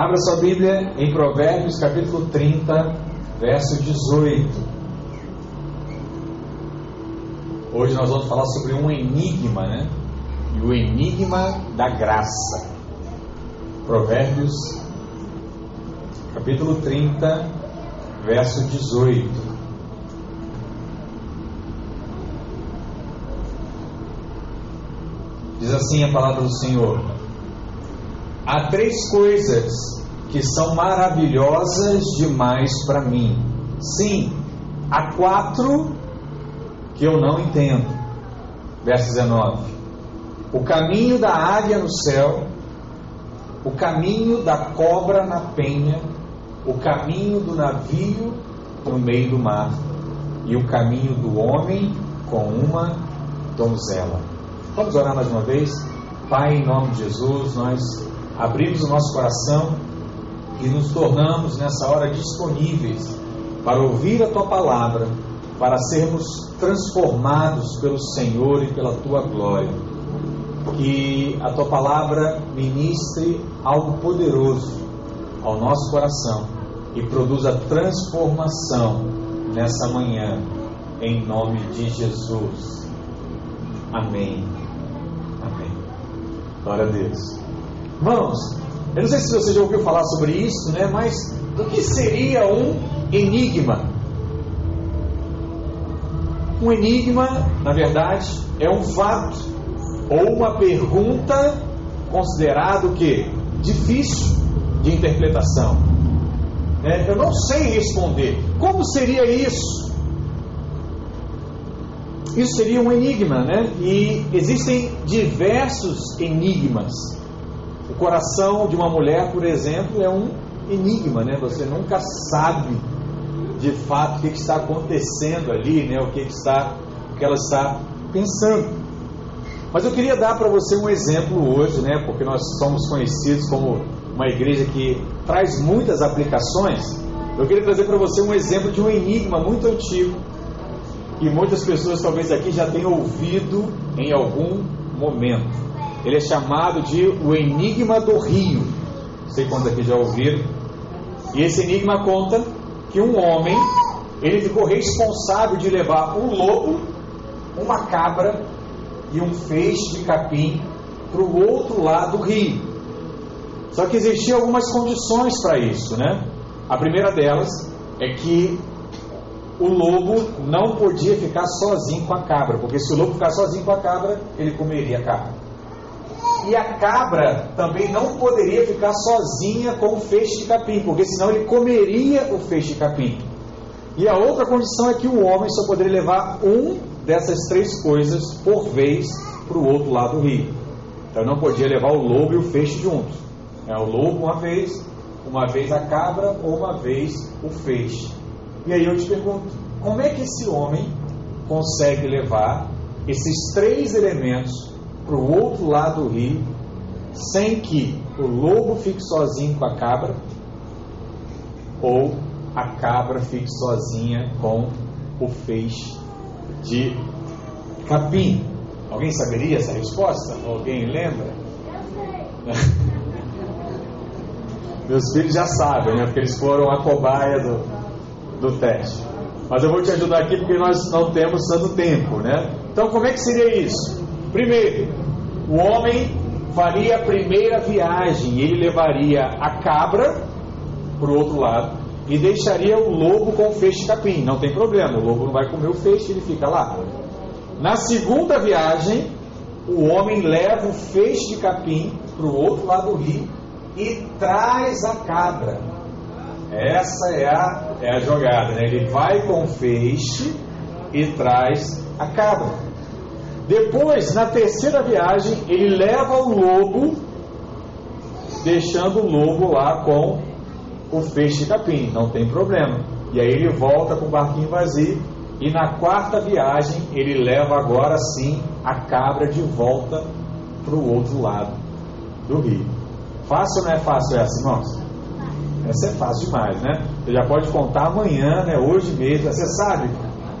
Abra sua Bíblia em Provérbios capítulo 30, verso 18. Hoje nós vamos falar sobre um enigma, né? E o enigma da graça. Provérbios capítulo 30, verso 18. Diz assim a palavra do Senhor: Há três coisas que são maravilhosas demais para mim. Sim, há quatro que eu não entendo. Verso 19: O caminho da águia no céu, o caminho da cobra na penha, o caminho do navio no meio do mar, e o caminho do homem com uma donzela. Vamos orar mais uma vez? Pai, em nome de Jesus, nós abrimos o nosso coração e nos tornamos nessa hora disponíveis para ouvir a tua palavra, para sermos transformados pelo Senhor e pela tua glória. Que a tua palavra ministre algo poderoso ao nosso coração e produza transformação nessa manhã, em nome de Jesus. Amém. Amém. Glória a Deus. Irmãos, eu não sei se você já ouviu falar sobre isso, né? Mas o que seria um enigma? Um enigma, na verdade, é um fato ou uma pergunta considerado que difícil de interpretação. É, eu não sei responder. Como seria isso? Isso seria um enigma, né? E existem diversos enigmas. Coração de uma mulher, por exemplo, é um enigma, né? Você nunca sabe de fato o que está acontecendo ali, né? O que está, o que ela está pensando. Mas eu queria dar para você um exemplo hoje, né? Porque nós somos conhecidos como uma igreja que traz muitas aplicações. Eu queria trazer para você um exemplo de um enigma muito antigo que muitas pessoas talvez aqui já tenham ouvido em algum momento. Ele é chamado de o Enigma do Rio. Não sei quantos aqui já ouviram. E esse enigma conta que um homem ele ficou responsável de levar um lobo, uma cabra e um feixe de capim para o outro lado do rio. Só que existiam algumas condições para isso, né? A primeira delas é que o lobo não podia ficar sozinho com a cabra, porque se o lobo ficar sozinho com a cabra, ele comeria a cabra. E a cabra também não poderia ficar sozinha com o feixe de capim, porque senão ele comeria o feixe de capim. E a outra condição é que o homem só poderia levar um dessas três coisas por vez para o outro lado do rio. Então não podia levar o lobo e o feixe juntos. É o lobo uma vez, uma vez a cabra ou uma vez o feixe. E aí eu te pergunto: como é que esse homem consegue levar esses três elementos para o outro lado do rio, sem que o lobo fique sozinho com a cabra, ou a cabra fique sozinha com o feixe de capim? Alguém saberia essa resposta? Alguém lembra? Meus filhos já sabem, né? Porque eles foram a cobaia do, do teste. Mas eu vou te ajudar aqui porque nós não temos tanto tempo, né? Então, como é que seria isso? Primeiro, o homem faria a primeira viagem, ele levaria a cabra para o outro lado e deixaria o lobo com o feixe capim. Não tem problema, o lobo não vai comer o feixe, ele fica lá. Na segunda viagem, o homem leva o feixe de capim para o outro lado do rio e traz a cabra. Essa é a, é a jogada, né? Ele vai com o feixe e traz a cabra. Depois, na terceira viagem, ele leva o lobo, deixando o lobo lá com o feixe de capim, não tem problema. E aí ele volta com o barquinho vazio. E na quarta viagem, ele leva agora sim a cabra de volta para o outro lado do rio. Fácil ou não é fácil essa, irmãos? Essa é fácil demais, né? Você já pode contar amanhã, né? Hoje mesmo. Você sabe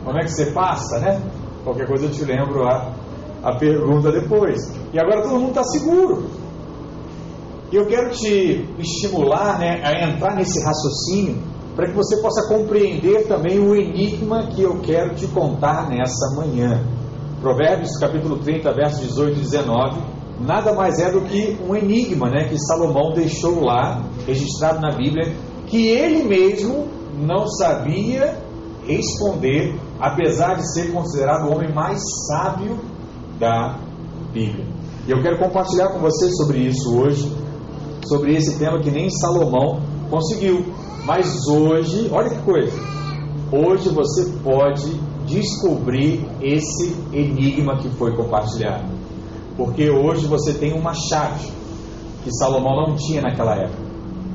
como é que você passa, né? Qualquer coisa eu te lembro a, a pergunta depois. E agora todo mundo está seguro. E eu quero te estimular né, a entrar nesse raciocínio para que você possa compreender também o enigma que eu quero te contar nessa manhã. Provérbios capítulo 30, versos 18 e 19, nada mais é do que um enigma né, que Salomão deixou lá, registrado na Bíblia, que ele mesmo não sabia responder, apesar de ser considerado o homem mais sábio da Bíblia. E eu quero compartilhar com você sobre isso hoje, sobre esse tema que nem Salomão conseguiu. Mas hoje, olha que coisa, hoje você pode descobrir esse enigma que foi compartilhado. Porque hoje você tem uma chave que Salomão não tinha naquela época.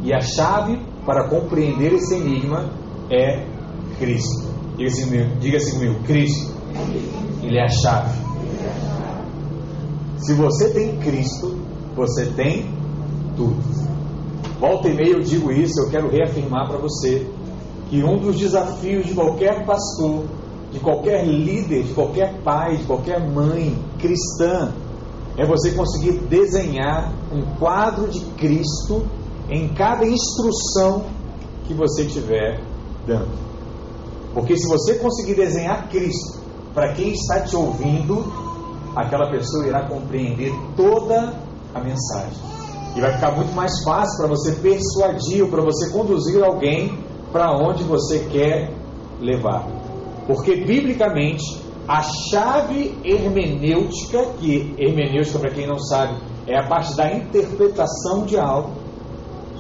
E a chave para compreender esse enigma é Cristo. Diga assim, diga assim comigo: Cristo, Ele é a chave. Se você tem Cristo, você tem tudo. Volta e meia eu digo isso, eu quero reafirmar para você que um dos desafios de qualquer pastor, de qualquer líder, de qualquer pai, de qualquer mãe cristã, é você conseguir desenhar um quadro de Cristo em cada instrução que você estiver dando. Porque se você conseguir desenhar Cristo para quem está te ouvindo, aquela pessoa irá compreender toda a mensagem. E vai ficar muito mais fácil para você persuadir ou para você conduzir alguém para onde você quer levar. Porque, biblicamente, a chave hermenêutica, que hermenêutica, para quem não sabe, é a parte da interpretação de algo,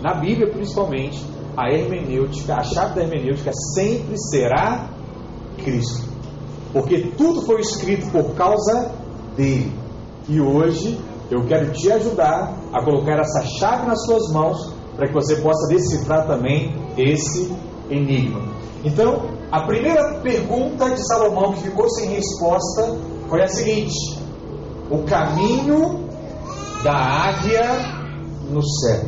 na Bíblia principalmente, a hermenêutica, a chave da hermenêutica sempre será Cristo. Porque tudo foi escrito por causa dele. E hoje eu quero te ajudar a colocar essa chave nas suas mãos para que você possa decifrar também esse enigma. Então, a primeira pergunta de Salomão que ficou sem resposta foi a seguinte: o caminho da águia no céu.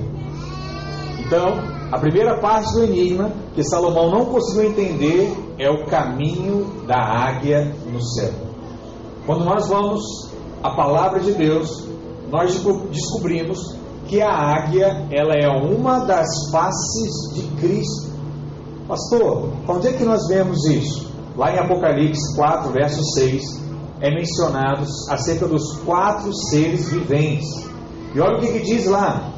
Então, a primeira parte do enigma que Salomão não conseguiu entender é o caminho da águia no céu. Quando nós vamos à palavra de Deus, nós descobrimos que a águia ela é uma das faces de Cristo. Pastor, onde é que nós vemos isso? Lá em Apocalipse 4, verso 6, é mencionados acerca dos quatro seres viventes. E olha o que, que diz lá.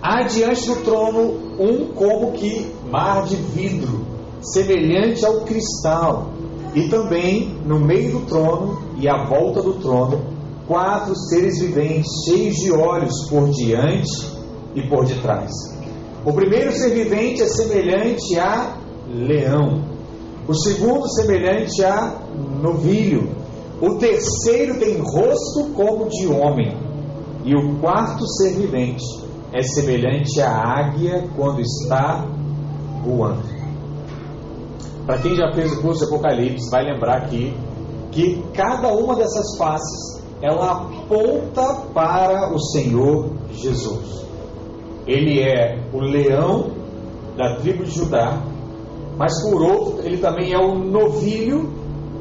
Há diante do trono um como que mar de vidro, semelhante ao cristal, e também no meio do trono e à volta do trono quatro seres viventes, cheios de olhos por diante e por detrás. O primeiro ser vivente é semelhante a leão, o segundo semelhante a novilho, o terceiro tem rosto como de homem, e o quarto ser vivente é semelhante à águia quando está voando. Para quem já fez o curso de Apocalipse, vai lembrar aqui que cada uma dessas faces ela aponta para o Senhor Jesus. Ele é o leão da tribo de Judá, mas por outro, ele também é o novilho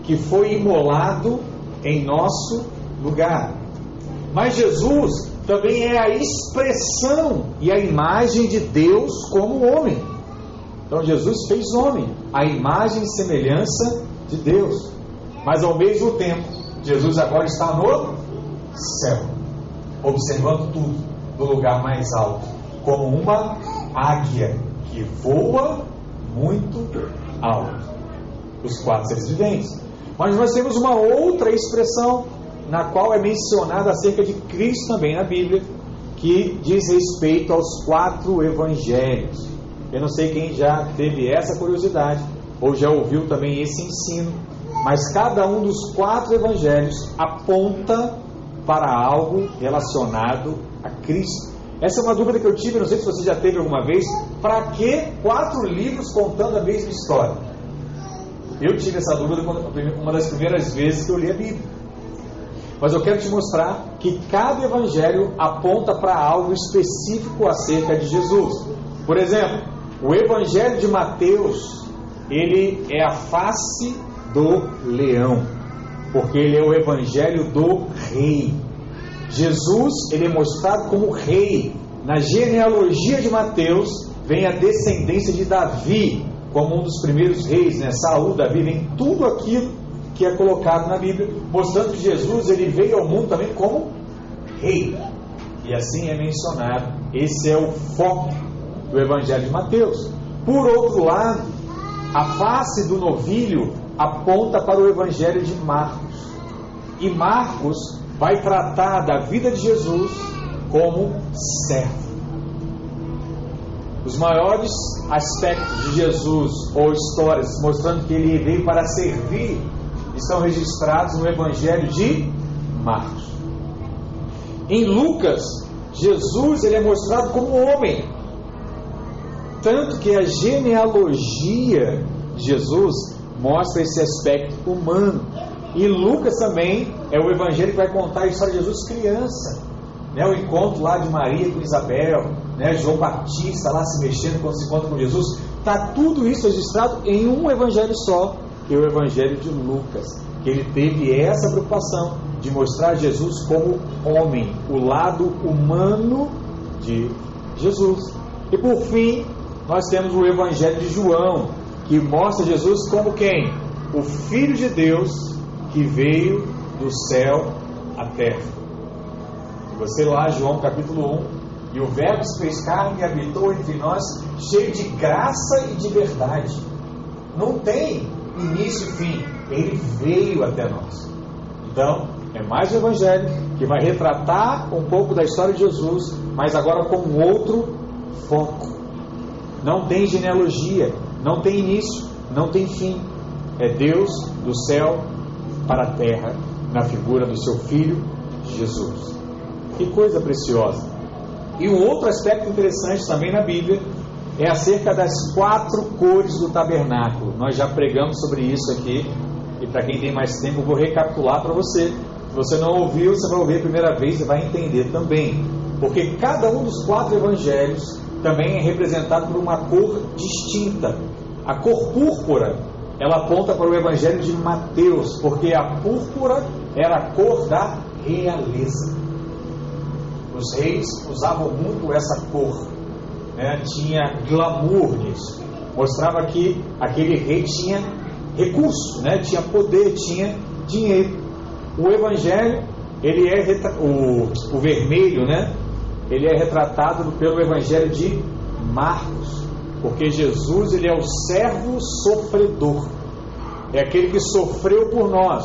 que foi imolado em nosso lugar. Mas Jesus também é a expressão e a imagem de Deus como homem. Então Jesus fez homem, a imagem e semelhança de Deus. Mas ao mesmo tempo, Jesus agora está no céu, observando tudo do lugar mais alto, como uma águia que voa muito alto. Os quatro seres viventes. Mas nós temos uma outra expressão na qual é mencionada acerca de Cristo também na Bíblia, que diz respeito aos quatro evangelhos. Eu não sei quem já teve essa curiosidade ou já ouviu também esse ensino, mas cada um dos quatro evangelhos aponta para algo relacionado a Cristo. Essa é uma dúvida que eu tive, não sei se você já teve alguma vez. Para que quatro livros contando a mesma história? Eu tive essa dúvida uma das primeiras vezes que eu li a Bíblia. Mas eu quero te mostrar que cada evangelho aponta para algo específico acerca de Jesus. Por exemplo, o evangelho de Mateus, ele é a face do leão porque ele é o evangelho do rei. Jesus, ele é mostrado como rei na genealogia de Mateus vem a descendência de Davi, como um dos primeiros reis, né? Saul, Davi, vem tudo aquilo que é colocado na Bíblia, mostrando que Jesus ele veio ao mundo também como rei. E assim é mencionado. Esse é o foco do Evangelho de Mateus. Por outro lado, a face do novilho aponta para o Evangelho de Marcos. E Marcos vai tratar da vida de Jesus como servo. Os maiores aspectos de Jesus, ou histórias mostrando que ele veio para servir, estão registrados no Evangelho de Marcos. Em Lucas, Jesus ele é mostrado como homem. Tanto que a genealogia de Jesus mostra esse aspecto humano. E Lucas também é o evangelho que vai contar a história de Jesus criança. Né, o encontro lá de Maria com Isabel, né, João Batista lá se mexendo quando se encontra com Jesus. Está tudo isso registrado em um evangelho só, que é o evangelho de Lucas. Que ele teve essa preocupação de mostrar Jesus como homem, o lado humano de Jesus. E por fim, nós temos o evangelho de João, que mostra Jesus como quem? O Filho de Deus que veio do céu à terra. Você lá, João capítulo 1, e o Verbo se fez carne e habitou entre nós, cheio de graça e de verdade. Não tem início e fim, ele veio até nós. Então, é mais um evangelho que vai retratar um pouco da história de Jesus, mas agora com outro foco. Não tem genealogia, não tem início, não tem fim. É Deus do céu para a terra, na figura do seu Filho Jesus. Que coisa preciosa! E um outro aspecto interessante também na Bíblia é acerca das quatro cores do tabernáculo. Nós já pregamos sobre isso aqui, e para quem tem mais tempo, eu vou recapitular para você. Se você não ouviu, você vai ouvir a primeira vez e vai entender também. Porque cada um dos quatro evangelhos também é representado por uma cor distinta. A cor púrpura, ela aponta para o Evangelho de Mateus, porque a púrpura era a cor da realeza. Os reis usavam muito essa cor, né? tinha glamour nisso. Mostrava que aquele rei tinha recurso, né? tinha poder, tinha dinheiro. O Evangelho, ele é o, o vermelho, né? Ele é retratado pelo Evangelho de Marcos porque Jesus ele é o servo sofredor. É aquele que sofreu por nós,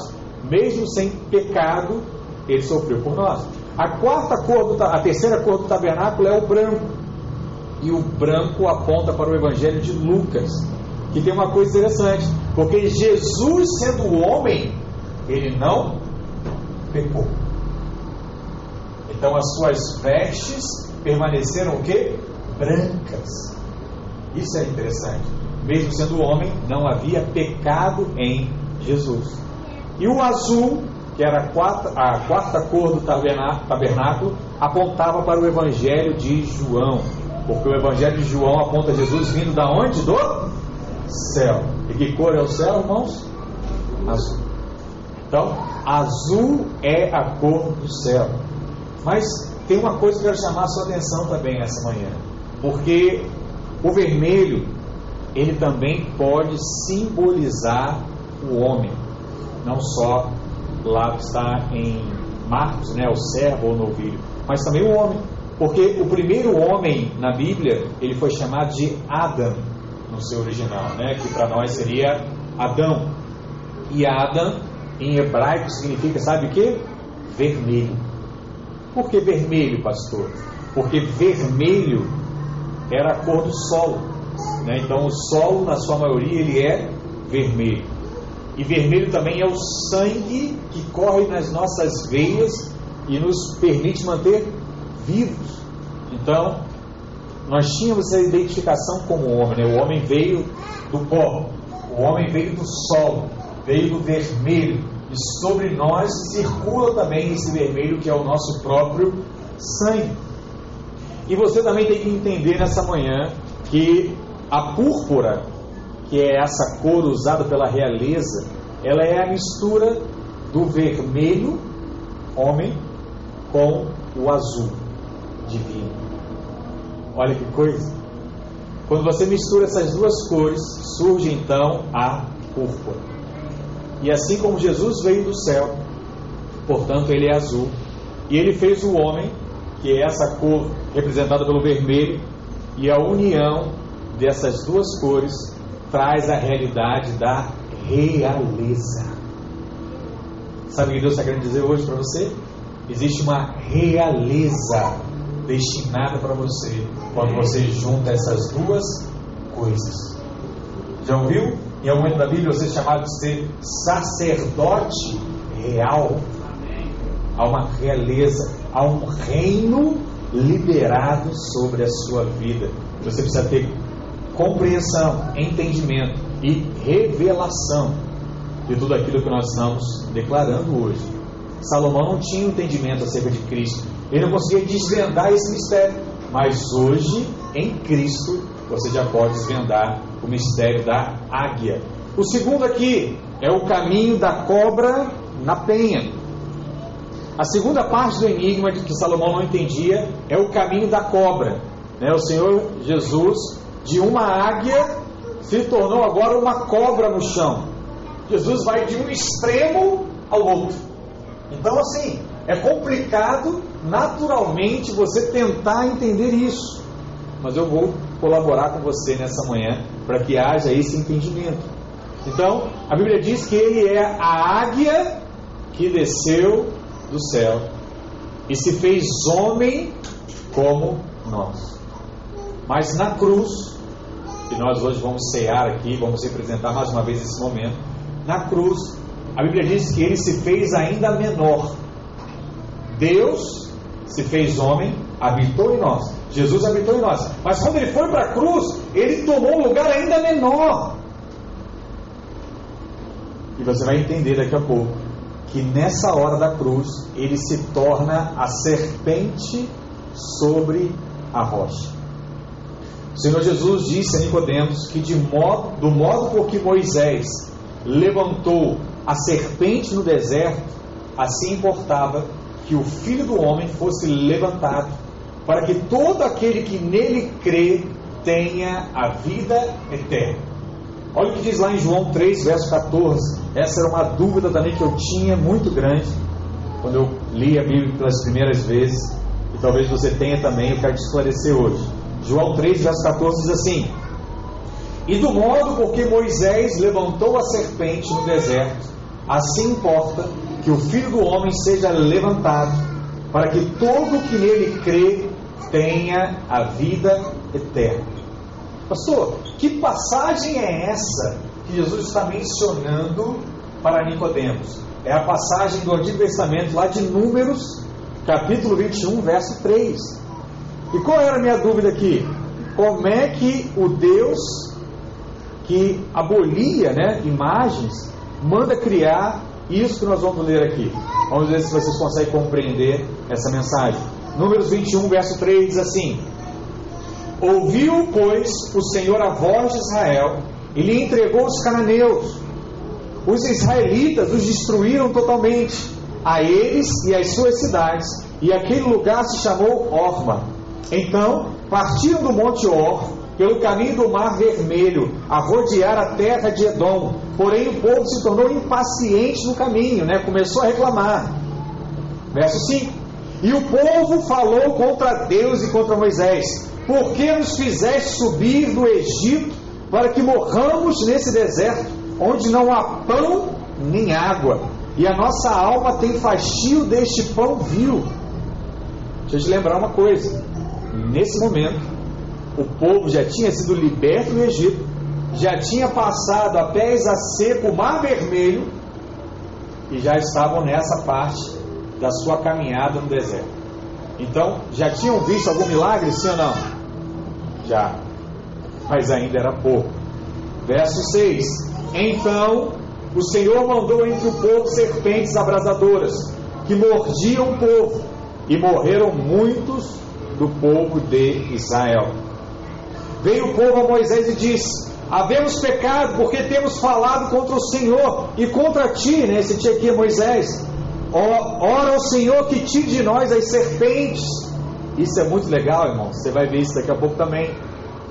mesmo sem pecado, ele sofreu por nós. A quarta cor do, a terceira cor do tabernáculo é o branco. E o branco aponta para o evangelho de Lucas, que tem uma coisa interessante, porque Jesus sendo homem, ele não pecou. Então as suas vestes permaneceram o quê? Brancas. Isso é interessante. Mesmo sendo homem, não havia pecado em Jesus. E o azul, que era a quarta, a quarta cor do tabernáculo, apontava para o Evangelho de João. Porque o Evangelho de João aponta Jesus vindo da onde? Do céu. E que cor é o céu, irmãos? Azul. Então, azul é a cor do céu. Mas tem uma coisa que eu quero chamar a sua atenção também essa manhã. Porque o vermelho, ele também pode simbolizar o homem, não só lá está em Marcos, né, o servo ou o novilho, mas também o homem. Porque o primeiro homem na Bíblia, ele foi chamado de Adam, no seu original, né, que para nós seria Adão. E Adam, em hebraico, significa, sabe o que? Vermelho. Por que vermelho, pastor? Porque vermelho era a cor do solo. Né? Então o solo, na sua maioria, ele é vermelho. E vermelho também é o sangue que corre nas nossas veias e nos permite manter vivos. Então, nós tínhamos essa identificação como homem. Né? O homem veio do pó, o homem veio do solo, veio do vermelho. E sobre nós circula também esse vermelho que é o nosso próprio sangue. E você também tem que entender nessa manhã que a púrpura, que é essa cor usada pela realeza, ela é a mistura do vermelho, homem, com o azul, divino. Olha que coisa. Quando você mistura essas duas cores, surge então a púrpura. E assim como Jesus veio do céu, portanto ele é azul, e ele fez o homem, que é essa cor representada pelo vermelho, e a união dessas duas cores traz a realidade da realeza. Sabe o que Deus está querendo dizer hoje para você? Existe uma realeza destinada para você quando você junta essas duas coisas. Já ouviu? Em algum momento da Bíblia você é chamado de ser sacerdote real. Há uma realeza, há um reino liberado sobre a sua vida. Você precisa ter compreensão, entendimento e revelação de tudo aquilo que nós estamos declarando hoje. Salomão não tinha entendimento acerca de Cristo, ele não conseguia desvendar esse mistério, mas hoje, em Cristo, você já pode desvendar o mistério da águia. O segundo aqui é o caminho da cobra na penha. A segunda parte do enigma que Salomão não entendia é o caminho da cobra. Né? O Senhor Jesus, de uma águia, se tornou agora uma cobra no chão. Jesus vai de um extremo ao outro. Então, assim, é complicado naturalmente você tentar entender isso. Mas eu vou colaborar com você nessa manhã para que haja esse entendimento. Então, a Bíblia diz que ele é a águia que desceu do céu e se fez homem como nós. Mas na cruz, e nós hoje vamos cear aqui, vamos representar mais uma vez esse momento, na cruz, a Bíblia diz que ele se fez ainda menor. Deus se fez homem, habitou em nós. Jesus habitou em nós. Mas quando ele foi para a cruz, ele tomou um lugar ainda menor. E você vai entender daqui a pouco que nessa hora da cruz ele se torna a serpente sobre a rocha. O Senhor Jesus disse a Nicodemos que de modo, do modo por que Moisés levantou a serpente no deserto, assim importava que o Filho do Homem fosse levantado, para que todo aquele que nele crê tenha a vida eterna. Olha o que diz lá em João 3, verso 14. Essa era uma dúvida também que eu tinha muito grande quando eu li a Bíblia pelas primeiras vezes, e talvez você tenha também, eu quero te esclarecer hoje. João 3, verso 14 diz assim: E do modo porque Moisés levantou a serpente no deserto, assim importa que o Filho do Homem seja levantado, para que todo que nele crê tenha a vida eterna. Pastor, que passagem é essa que Jesus está mencionando para Nicodemos? É a passagem do Antigo Testamento, lá de Números, capítulo 21, verso 3. E qual era a minha dúvida aqui? Como é que o Deus que abolia né, imagens manda criar isso que nós vamos ler aqui. Vamos ver se vocês conseguem compreender essa mensagem. Números 21, verso 3 diz assim: Ouviu, pois, o Senhor a voz de Israel e lhe entregou os cananeus. Os israelitas os destruíram totalmente, a eles e as suas cidades, e aquele lugar se chamou Orma. Então partiram do monte Or pelo caminho do Mar Vermelho, a rodear a terra de Edom. Porém, o povo se tornou impaciente no caminho, né? começou a reclamar. Verso 5: E o povo falou contra Deus e contra Moisés: Por que nos fizeste subir do Egito para que morramos nesse deserto, onde não há pão nem água? E a nossa alma tem fastio deste pão vil. Deixa eu te lembrar uma coisa: nesse momento, o povo já tinha sido liberto do Egito, já tinha passado a pés a seco o Mar Vermelho e já estavam nessa parte da sua caminhada no deserto. Então, já tinham visto algum milagre, sim ou não? Já. Mas ainda era pouco. Verso 6: Então o Senhor mandou entre o povo serpentes abrasadoras, que mordiam o povo, e morreram muitos do povo de Israel. Veio o povo a Moisés e disse: Havemos pecado porque temos falado contra o Senhor e contra ti, né? Esse aqui é Moisés. Ora o Senhor que tire de nós as serpentes. Isso é muito legal, irmão. Você vai ver isso daqui a pouco também.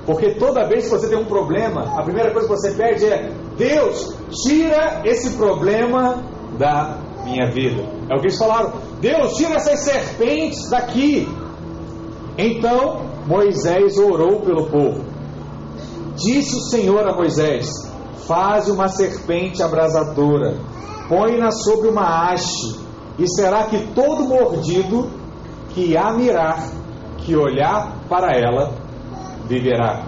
Porque toda vez que você tem um problema, a primeira coisa que você pede é: Deus, tira esse problema da minha vida. É o que eles falaram: Deus, tira essas serpentes daqui. Então Moisés orou pelo povo. Disse o Senhor a Moisés: Faze uma serpente abrasadora, põe-na sobre uma haste, e será que todo mordido que a mirar, que olhar para ela, viverá.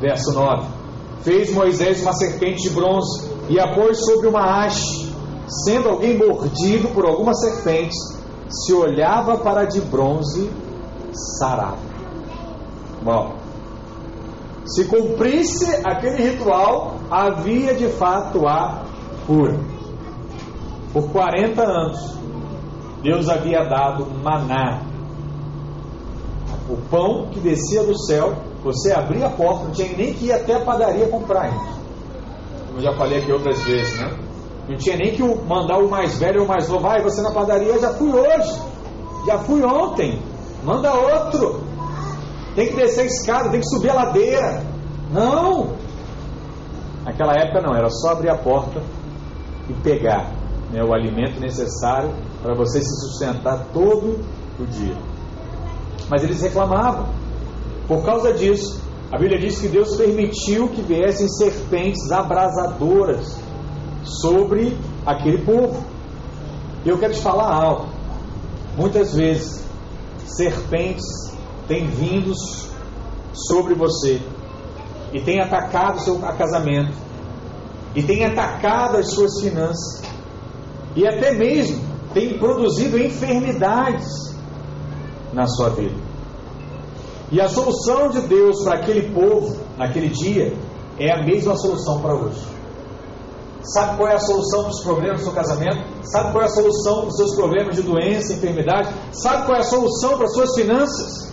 Verso 9: Fez Moisés uma serpente de bronze e a pôs sobre uma haste. Sendo alguém mordido por alguma serpente, se olhava para de bronze, sarava. Bom, se cumprisse aquele ritual, havia de fato a cura. Por 40 anos, Deus havia dado maná. O pão que descia do céu, você abria a porta, não tinha nem que ir até a padaria comprar ainda. Como eu já falei aqui outras vezes, né? Não tinha nem que mandar o mais velho ou o mais novo, vai, você na padaria, já fui hoje, já fui ontem, manda outro. Tem que descer a escada, tem que subir a ladeira. Não! Naquela época não, era só abrir a porta e pegar né, o alimento necessário para você se sustentar todo o dia. Mas eles reclamavam. Por causa disso, a Bíblia diz que Deus permitiu que viessem serpentes abrasadoras sobre aquele povo. E eu quero te falar algo. Muitas vezes, serpentes têm vindo sobre você e têm atacado o seu casamento, e têm atacado as suas finanças, e até mesmo têm produzido enfermidades na sua vida. E a solução de Deus para aquele povo, naquele dia, é a mesma solução para hoje. Sabe qual é a solução dos problemas do seu casamento? Sabe qual é a solução dos seus problemas de doença, enfermidade? Sabe qual é a solução para as suas finanças?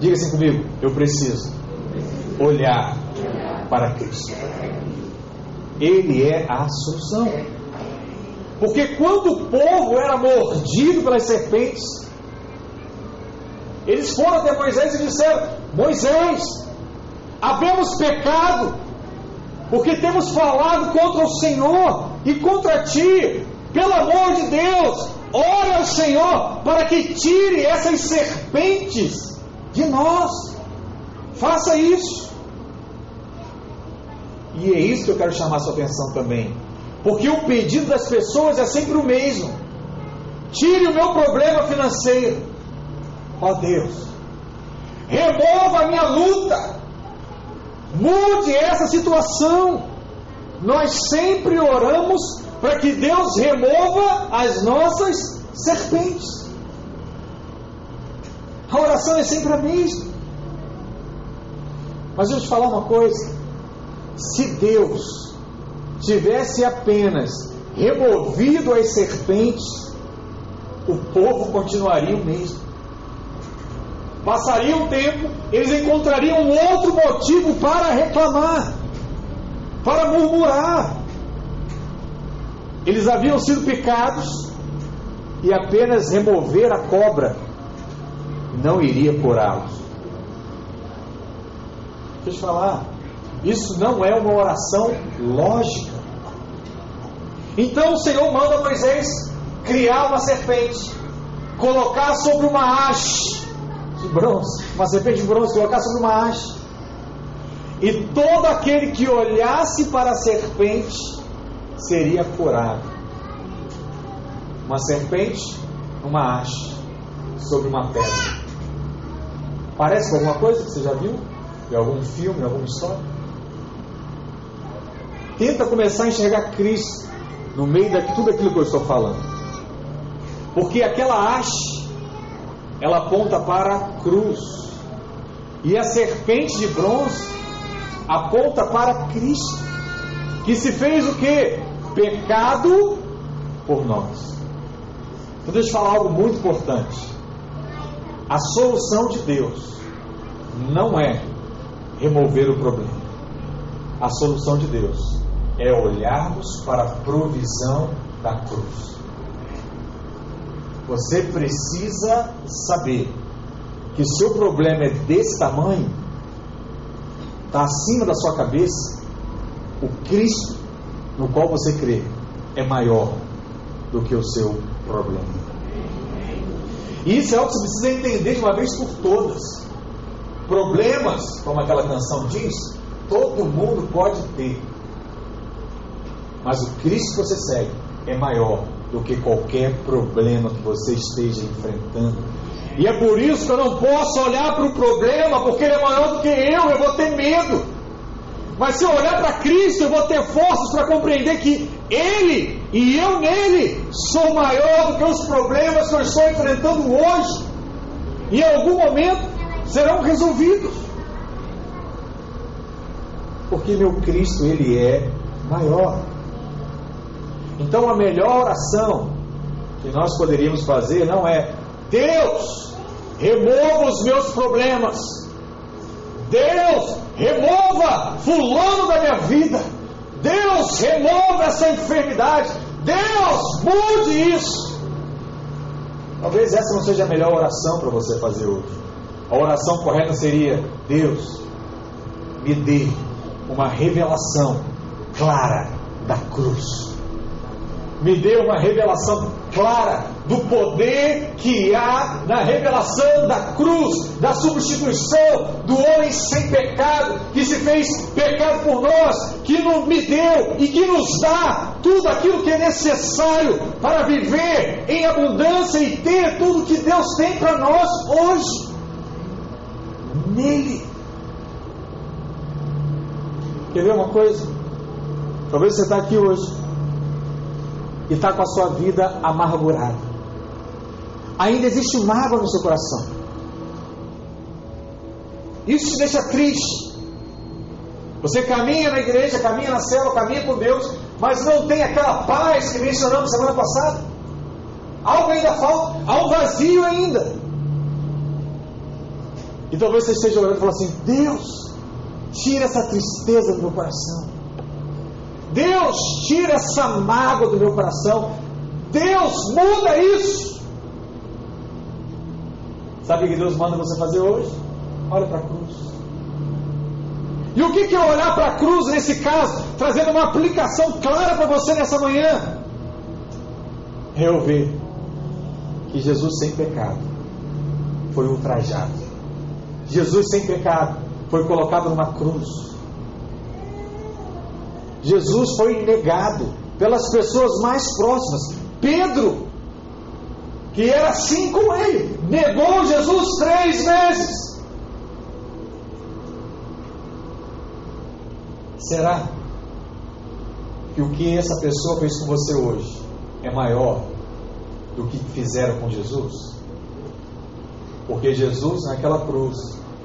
Diga assim comigo: eu preciso olhar para Cristo. Ele é a solução. Porque quando o povo era mordido pelas serpentes, eles foram até Moisés e disseram: Moisés, havemos pecado, porque temos falado contra o Senhor e contra ti. Pelo amor de Deus, ore ao Senhor para que tire essas serpentes de nós. Faça isso. E é isso que eu quero chamar a sua atenção também. Porque o pedido das pessoas é sempre o mesmo. Tire o meu problema financeiro. Ó Deus, remova a minha luta. Mude essa situação. Nós sempre oramos para que Deus remova as nossas serpentes. A oração é sempre a mesma. Mas eu te falar uma coisa: se Deus tivesse apenas removido as serpentes, o povo continuaria o mesmo. Passaria um tempo, eles encontrariam outro motivo para reclamar, para murmurar. Eles haviam sido picados e apenas remover a cobra não iria curá-los. Deixa eu falar, isso não é uma oração lógica. Então o Senhor manda Moisés criar uma serpente, colocar sobre uma haste de bronze, uma serpente de bronze, colocar sobre uma haste. E todo aquele que olhasse para a serpente seria curado. Uma serpente, uma haste, sobre uma pedra. Parece com alguma coisa que você já viu? Em algum filme, alguma história? Tenta começar a enxergar Cristo no meio de tudo aquilo que eu estou falando. Porque aquela haste, ela aponta para a cruz. E a serpente de bronze aponta para Cristo, que se fez o que? Pecado por nós. Então deixa eu falar algo muito importante. A solução de Deus não é remover o problema. A solução de Deus é olharmos para a provisão da cruz. Você precisa saber que seu problema é desse tamanho, está acima da sua cabeça, o Cristo no qual você crê é maior do que o seu problema. E isso é algo que você precisa entender de uma vez por todas. Problemas, como aquela canção diz, todo mundo pode ter. Mas o Cristo que você segue é maior do que qualquer problema que você esteja enfrentando. E é por isso que eu não posso olhar para o problema, porque ele é maior do que eu, eu vou ter medo. Mas se eu olhar para Cristo, eu vou ter forças para compreender que Ele e eu nele sou maior do que os problemas que eu estou enfrentando hoje. E em algum momento serão resolvidos. Porque meu Cristo, Ele é maior. Então a melhor oração que nós poderíamos fazer não é Deus, remova os meus problemas. Deus, remova fulano da minha vida. Deus, remova essa enfermidade. Deus, mude isso. Talvez essa não seja a melhor oração para você fazer hoje. A oração correta seria: Deus, me dê uma revelação clara da cruz me deu uma revelação clara do poder que há na revelação da cruz, da substituição do homem sem pecado, que se fez pecado por nós, que me deu e que nos dá tudo aquilo que é necessário para viver em abundância e ter tudo que Deus tem para nós hoje. Nele. Quer ver uma coisa? Talvez você está aqui hoje e está com a sua vida amargurada. Ainda existe mágoa no seu coração. Isso te deixa triste. Você caminha na igreja, caminha na célula, caminha com Deus, mas não tem aquela paz que mencionamos semana passada. Algo ainda falta, há um vazio ainda. E talvez você esteja orando e falando assim: Deus, tira essa tristeza do meu coração. Deus, tira essa mágoa do meu coração. Deus, muda isso. Sabe o que Deus manda você fazer hoje? Olha para a cruz. E o que, é olhar para a cruz nesse caso, trazendo uma aplicação clara para você nessa manhã? Eu ver que Jesus sem pecado foi ultrajado. Jesus sem pecado foi colocado numa cruz. Jesus foi negado pelas pessoas mais próximas. Pedro, que era assim com ele, negou Jesus três vezes. Será que o que essa pessoa fez com você hoje é maior do que fizeram com Jesus? Porque Jesus, naquela cruz,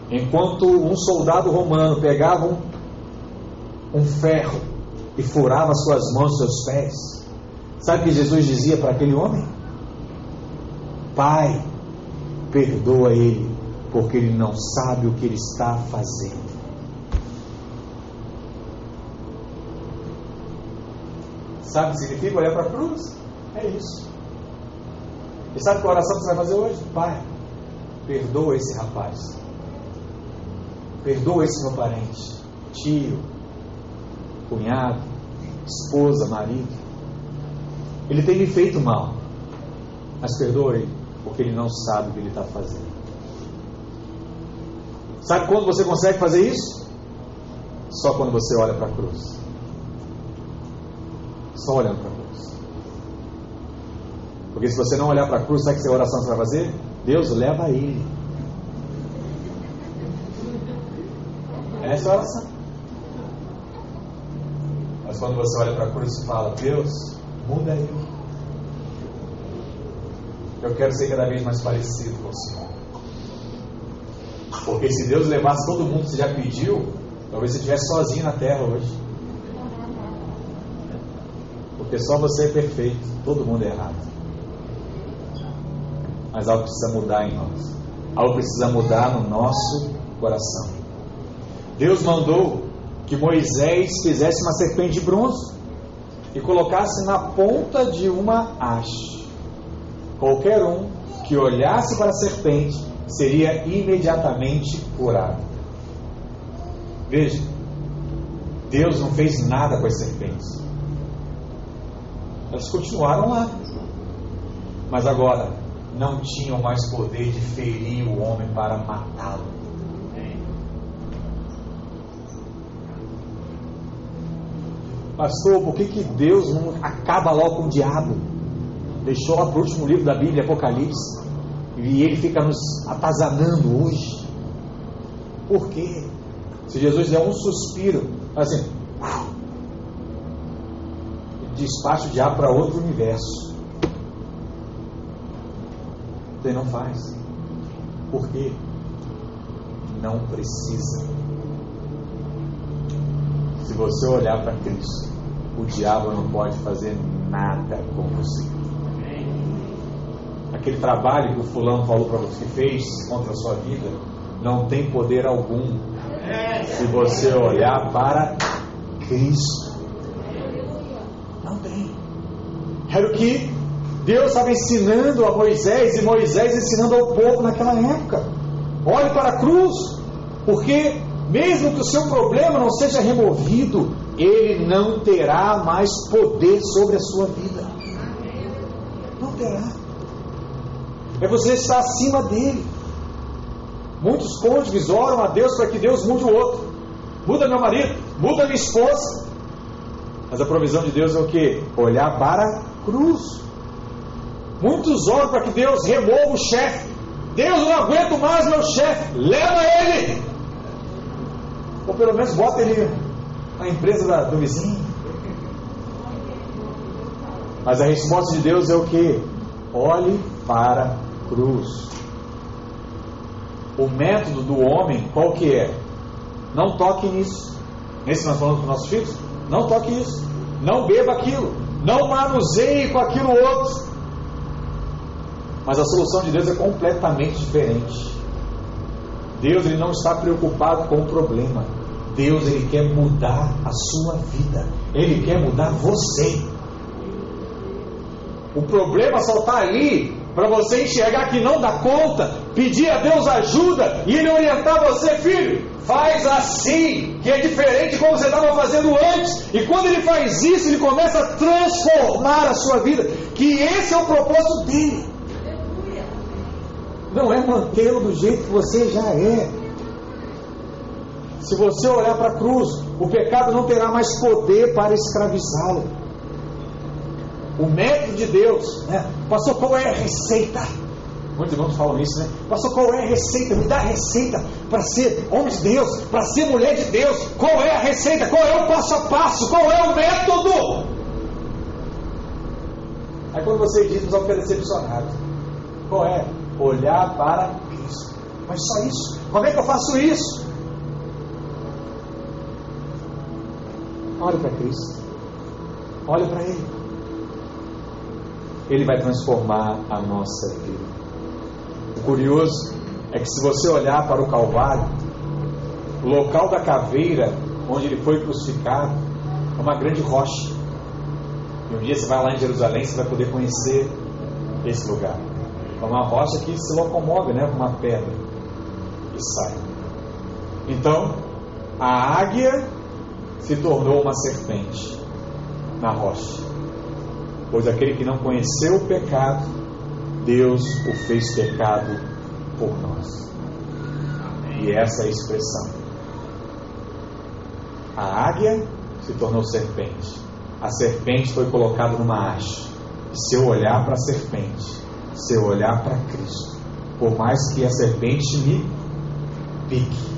enquanto um soldado romano pegava um, um ferro e furava suas mãos seus pés. Sabe o que Jesus dizia para aquele homem? Pai, perdoa ele, porque ele não sabe o que ele está fazendo. Sabe o que significa olhar para a cruz? É isso. E sabe qual oração que você vai fazer hoje? Pai, perdoa esse rapaz. Perdoa esse meu parente, tio, cunhado, esposa, marido. Ele tem me feito mal, mas perdoe, porque ele não sabe o que ele está fazendo. Sabe quando você consegue fazer isso? Só quando você olha para a cruz. Só olhando para a cruz. Porque se você não olhar para a cruz, sabe que é a oração você vai fazer? Deus leva ele. Essa é a oração. Mas quando você olha para a cruz e fala, Deus, muda eu. Eu quero ser cada vez mais parecido com o Senhor. Porque se Deus levasse todo mundo que você já pediu, talvez você estivesse sozinho na terra hoje. Porque só você é perfeito, todo mundo é errado. Mas algo precisa mudar em nós. Algo precisa mudar no nosso coração. Deus mandou que Moisés fizesse uma serpente de bronze e colocasse na ponta de uma haste. Qualquer um que olhasse para a serpente seria imediatamente curado. Veja, Deus não fez nada com as serpentes. Elas continuaram lá. Mas agora não tinham mais poder de ferir o homem para matá-lo. Pastor, por que, que Deus não acaba logo com o diabo? Deixou lá para o último livro da Bíblia, Apocalipse. E ele fica nos atazanando hoje. Por quê? Se Jesus der um suspiro, assim, despacha o diabo para outro universo. Ele não faz. Por quê? Não precisa. Se você olhar para Cristo, o diabo não pode fazer nada com você. Aquele trabalho que o fulano falou para você que fez contra a sua vida não tem poder algum se você olhar para Cristo. Não tem. Era o que Deus estava ensinando a Moisés e Moisés ensinando ao povo naquela época. Olhe para a cruz, porque mesmo que o seu problema não seja removido, ele não terá mais poder sobre a sua vida. Não terá. É você estar acima dele. Muitos cônjuges oram a Deus para que Deus mude o outro. Muda meu marido, muda minha esposa. Mas a provisão de Deus é o que? Olhar para a cruz. Muitos oram para que Deus remova o chefe. Deus, eu não aguento mais meu chefe. Leva ele. Ou pelo menos bota ele na empresa da, do vizinho. Mas a resposta de Deus é o que? Olhe para a cruz. O método do homem, qual que é? Não toque nisso. Nesse nós falamos com nossos filhos? Não toque isso. Não beba aquilo. Não manuseie com aquilo outro. Mas a solução de Deus é completamente diferente. Deus ele não está preocupado com o problema. Deus ele quer mudar a sua vida. Ele quer mudar você. O problema só está ali para você enxergar que não dá conta, pedir a Deus ajuda e ele orientar você, filho. Faz assim, que é diferente de como você estava fazendo antes. E quando ele faz isso, ele começa a transformar a sua vida. Que esse é o propósito dele. Não é mantê-lo do jeito que você já é. Se você olhar para a cruz, o pecado não terá mais poder para escravizá-lo. O método de Deus, né? Pastor, qual é a receita? Muitos irmãos falam isso, né? Pastor, qual é a receita? Me dá a receita para ser homem de Deus, para ser mulher de Deus. Qual é a receita? Qual é o passo a passo? Qual é o método? Aí quando você diz, nos vamos ficar decepcionado. Qual é? Olhar para Cristo. Mas só isso? Como é que eu faço isso? Olhe para Cristo. Olhe para Ele. Ele vai transformar a nossa vida. O curioso é que se você olhar para o Calvário, o local da caveira onde ele foi crucificado é uma grande rocha. E um dia você vai lá em Jerusalém, você vai poder conhecer esse lugar. É uma rocha que se locomove, né? Uma pedra e sai. Então, a águia se tornou uma serpente na rocha. Pois aquele que não conheceu o pecado, Deus o fez pecado por nós. E essa é a expressão. A águia se tornou serpente. A serpente foi colocada numa haste. E se eu olhar para a serpente, se eu olhar para Cristo, por mais que a serpente me pique,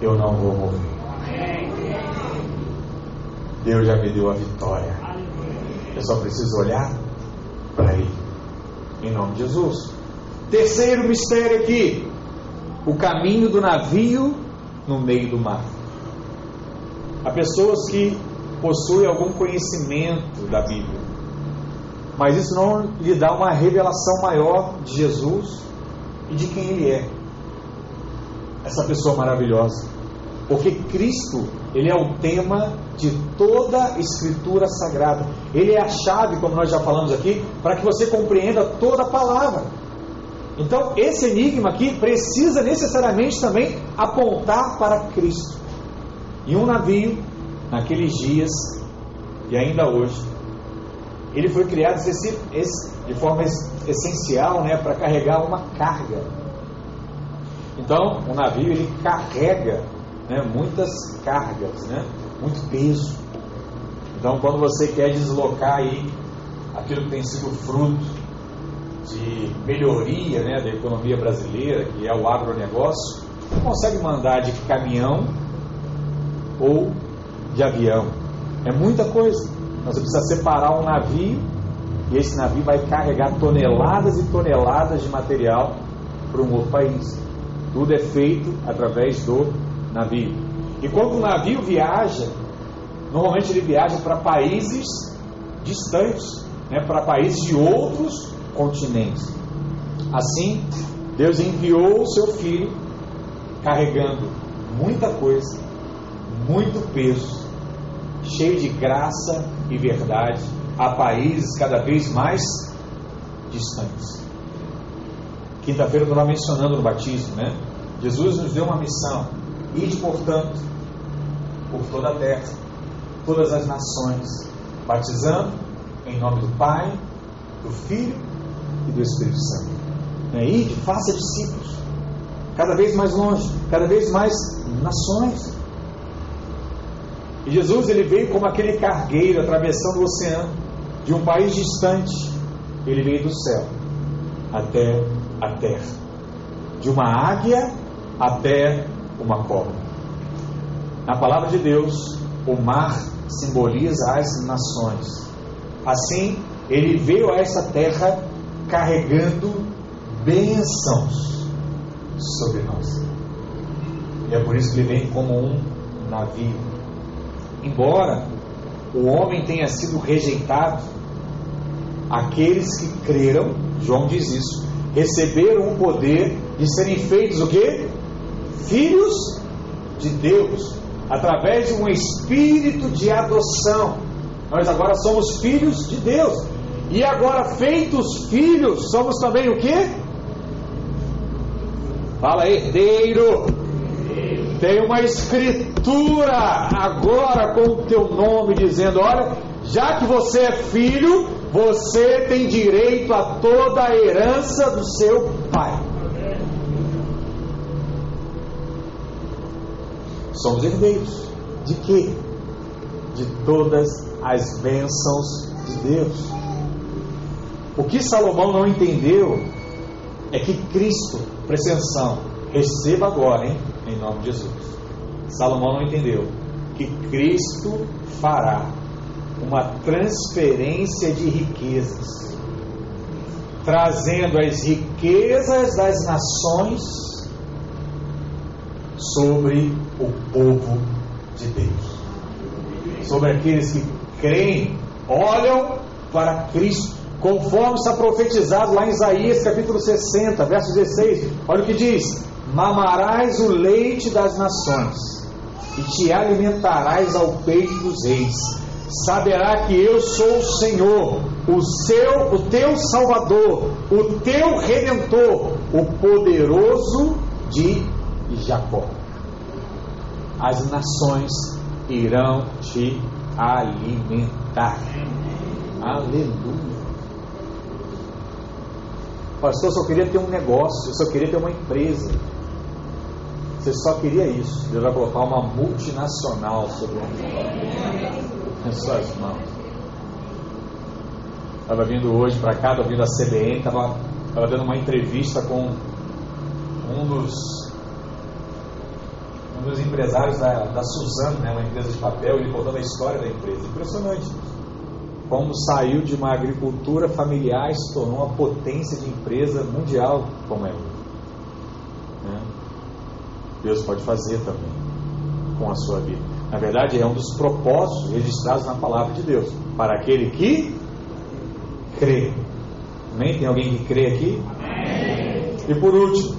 eu não vou morrer. Deus já me deu a vitória. Eu só preciso olhar para Ele. Em nome de Jesus. Terceiro mistério aqui: o caminho do navio no meio do mar. Há pessoas que possuem algum conhecimento da Bíblia, mas isso não lhe dá uma revelação maior de Jesus e de quem Ele é. Essa pessoa maravilhosa. Porque Cristo, Ele é o tema de toda a Escritura Sagrada. Ele é a chave, como nós já falamos aqui, para que você compreenda toda a palavra. Então, esse enigma aqui precisa necessariamente também apontar para Cristo. E um navio, naqueles dias e ainda hoje, ele foi criado de forma essencial né, para carregar uma carga. Então, o navio ele carrega né, muitas cargas, né, muito peso. Então, quando você quer deslocar aí aquilo que tem sido fruto de melhoria né, da economia brasileira, que é o agronegócio, não consegue mandar de caminhão ou de avião. É muita coisa. Você precisa separar um navio e esse navio vai carregar toneladas e toneladas de material para um outro país. Tudo é feito através do navio. E quando o navio viaja, normalmente ele viaja para países distantes, né, para países de outros continentes. Assim, Deus enviou o seu filho carregando muita coisa, muito peso, cheio de graça e verdade a países cada vez mais distantes. Quinta-feira eu estava mencionando no batismo, né? Jesus nos deu uma missão. Ide, portanto, por toda a terra, todas as nações, batizando em nome do Pai, do Filho e do Espírito Santo. É, ide, faça discípulos, cada vez mais longe, cada vez mais nações. Jesus ele veio como aquele cargueiro atravessando o oceano de um país distante. Ele veio do céu até a terra, de uma águia até uma cobra. Na palavra de Deus, o mar simboliza as nações. Assim, ele veio a essa terra carregando bênçãos sobre nós. E é por isso que ele vem como um navio. Embora o homem tenha sido rejeitado, aqueles que creram, João diz isso, receberam o poder de serem feitos o quê? Filhos de Deus, através de um espírito de adoção. Nós agora somos filhos de Deus. E agora, feitos filhos, somos também o quê? Fala, herdeiro. Tem uma escritura agora com o teu nome dizendo: olha, já que você é filho, você tem direito a toda a herança do seu pai. Somos herdeiros. De quê? De todas as bênçãos de Deus. O que Salomão não entendeu é que Cristo, presta atenção, receba agora, hein, em nome de Jesus. Salomão não entendeu que Cristo fará uma transferência de riquezas, trazendo as riquezas das nações sobre o povo de Deus, sobre aqueles que creem, olham para Cristo conforme está profetizado lá em Isaías capítulo 60, verso 16. Olha o que diz: Mamarás o leite das nações, e te alimentarás ao peito dos reis. Saberá que eu sou o Senhor, o seu, o teu Salvador, o teu Redentor, o poderoso de Jacó. As nações irão te alimentar. Aleluia. Pastor, eu só queria ter um negócio, eu só queria ter uma empresa. Você só queria isso. Deus vai colocar uma multinacional sobre as suas mãos. Estava vindo hoje para cá, estava vindo a CBN, estava dando uma entrevista com um dos, um dos empresários da, da Suzano, né, uma empresa de papel, ele contando a história da empresa. Impressionante como saiu de uma agricultura familiar e se tornou uma potência de empresa mundial como é. Deus pode fazer também com a sua vida. Na verdade, é um dos propósitos registrados na palavra de Deus para aquele que crê. Amém? Tem alguém que crê aqui? Amém. E por último,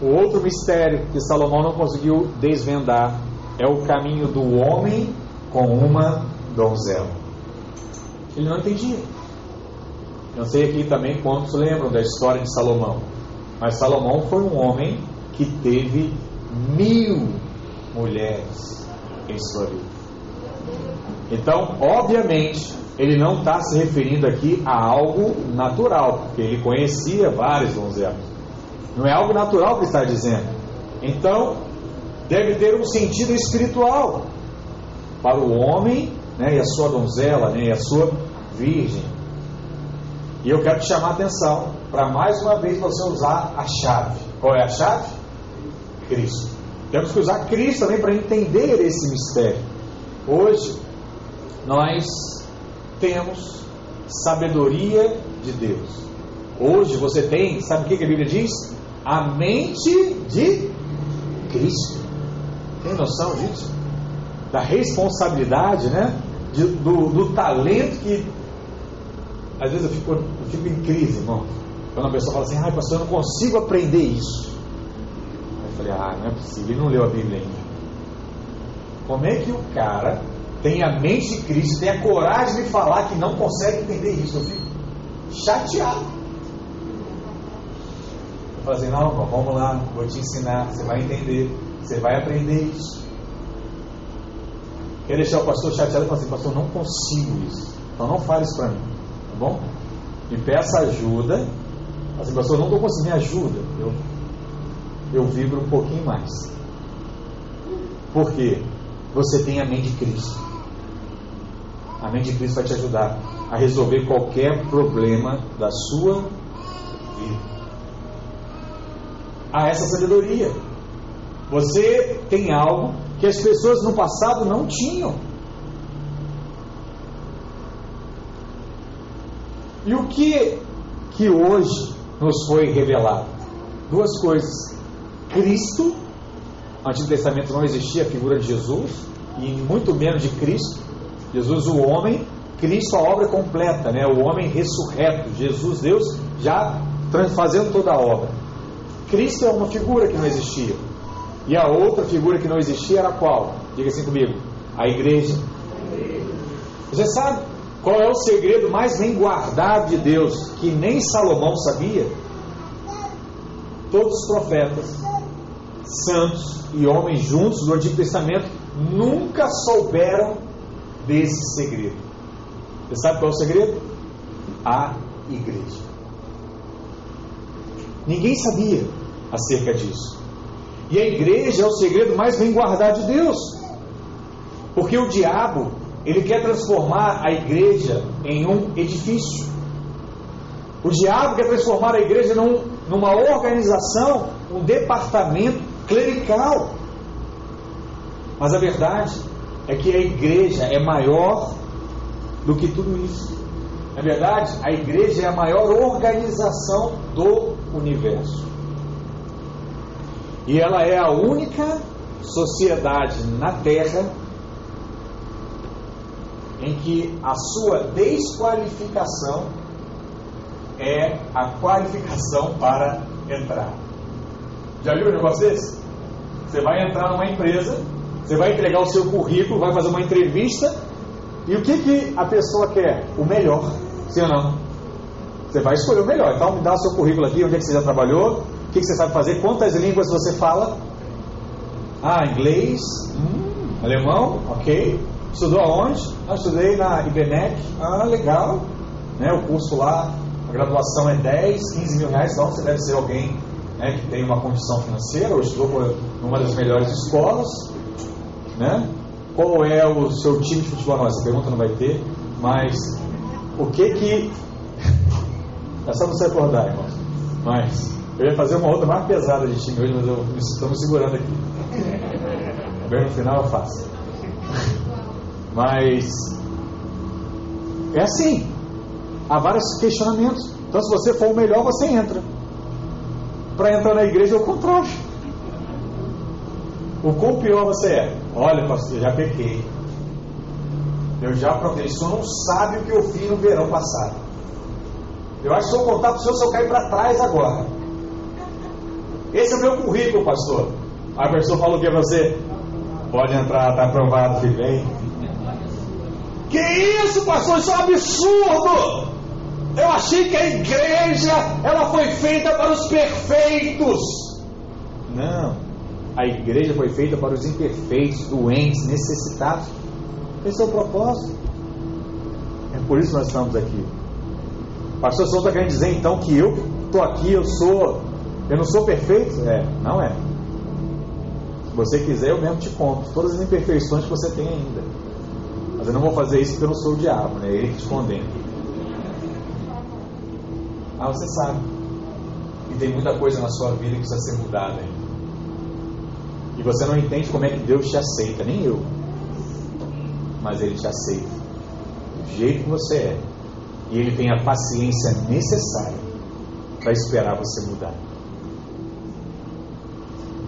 o outro mistério que Salomão não conseguiu desvendar é o caminho do homem com uma donzela. Ele não entendia. Não sei aqui também quantos lembram da história de Salomão. Mas Salomão foi um homem que teve mil mulheres em sua vida. Então, obviamente, ele não está se referindo aqui a algo natural, porque ele conhecia vários donzelos. Não é algo natural que está dizendo. Então, deve ter um sentido espiritual para o homem né, e a sua donzela né, e a sua virgem. E eu quero te chamar a atenção para mais uma vez você usar a chave. Qual é a chave? Cristo. Temos que usar Cristo também para entender esse mistério. Hoje, nós temos sabedoria de Deus. Hoje você tem, sabe o que a Bíblia diz? A mente de Cristo. Tem noção disso? Da responsabilidade, né? De, do, do, talento que. Às vezes eu fico, eu fico em crise, irmão. Quando a pessoa fala assim, ai pastor, eu não consigo aprender isso. Ah, não é possível, ele não leu a Bíblia ainda. Como é que o cara tem a mente de Cristo, tem a coragem de falar que não consegue entender isso? Eu fico chateado. Eu falei assim, não, vamos lá, vou te ensinar, você vai entender, você vai aprender isso. Quer deixar o pastor chateado e falar assim, pastor, não consigo isso. Então não fale isso para mim, tá bom? Me peça ajuda. Assim, pastor, não estou conseguindo, me ajuda. Eu, eu vibro um pouquinho mais. Por quê? Você tem a mente de Cristo. A mente de Cristo vai te ajudar a resolver qualquer problema da sua vida. Há essa sabedoria. Você tem algo que as pessoas no passado não tinham. E o que que hoje nos foi revelado? Duas coisas. Cristo, Antigo Testamento não existia a figura de Jesus, e muito menos de Cristo. Jesus, o homem, Cristo, a obra completa, né? o homem ressurreto, Jesus, Deus, já fazendo toda a obra. Cristo é uma figura que não existia. E a outra figura que não existia era qual? Diga assim comigo: a igreja. Você sabe qual é o segredo mais bem guardado de Deus que nem Salomão sabia? Todos os profetas, santos e homens juntos do Antigo Testamento nunca souberam desse segredo. Você sabe qual é o segredo? A igreja. Ninguém sabia acerca disso. E a igreja é o segredo mais bem guardado de Deus. Porque o diabo, ele quer transformar a igreja em um edifício. O diabo quer transformar a igreja num, numa organização, um departamento clerical. Mas a verdade é que a igreja é maior do que tudo isso. Na verdade, a igreja é a maior organização do universo. E ela é a única sociedade na Terra em que a sua desqualificação é a qualificação para entrar. Já viu um negócio desse? Você vai entrar numa empresa, você vai entregar o seu currículo, vai fazer uma entrevista, e o que, que a pessoa quer? O melhor, sim ou não? Você vai escolher o melhor. Então me dá o seu currículo aqui, onde é que você já trabalhou, o que, que você sabe fazer, quantas línguas você fala. Ah, inglês, hum, alemão, ok. Estudou aonde? Ah, estudei na IBMEC. Ah, legal. Né, o curso lá, a graduação é 10, 15 mil reais, então você deve ser alguém né, que tem uma condição financeira, ou estudou numa das melhores escolas. Né? Qual é o seu time de futebol? Não, essa pergunta não vai ter, mas o que que. é só você acordar, irmão. Mas eu ia fazer uma outra mais pesada de time hoje, mas eu estou me segurando aqui. Bem no final eu faço. Mas é assim. Há vários questionamentos. Então, se você for o melhor, você entra. Para entrar na igreja é o contrário. O quão pior você é? Olha, pastor, eu já pequei. Eu já provei. O senhor não sabe o que eu fiz no verão passado. Eu acho que se eu contar para o senhor, se eu cair para trás agora. Esse é o meu currículo, pastor. A pessoa falou que é você. Pode entrar, está aprovado, filho. Vem. Que isso, pastor? Isso é um absurdo! Eu achei que a igreja ela foi feita para os perfeitos. Não. A igreja foi feita para os imperfeitos, doentes, necessitados. Esse é o propósito. É por isso que nós estamos aqui. Pastor Souza está querendo dizer então que eu estou aqui, eu sou. Eu não sou perfeito? É, não é. Se você quiser, eu mesmo te conto todas as imperfeições que você tem ainda. Mas eu não vou fazer isso porque eu não sou o diabo, né? Ele que te condena. Ah, você sabe. E tem muita coisa na sua vida que precisa ser mudada ainda. E você não entende como é que Deus te aceita, nem eu. Mas Ele te aceita. Do jeito que você é. E Ele tem a paciência necessária para esperar você mudar.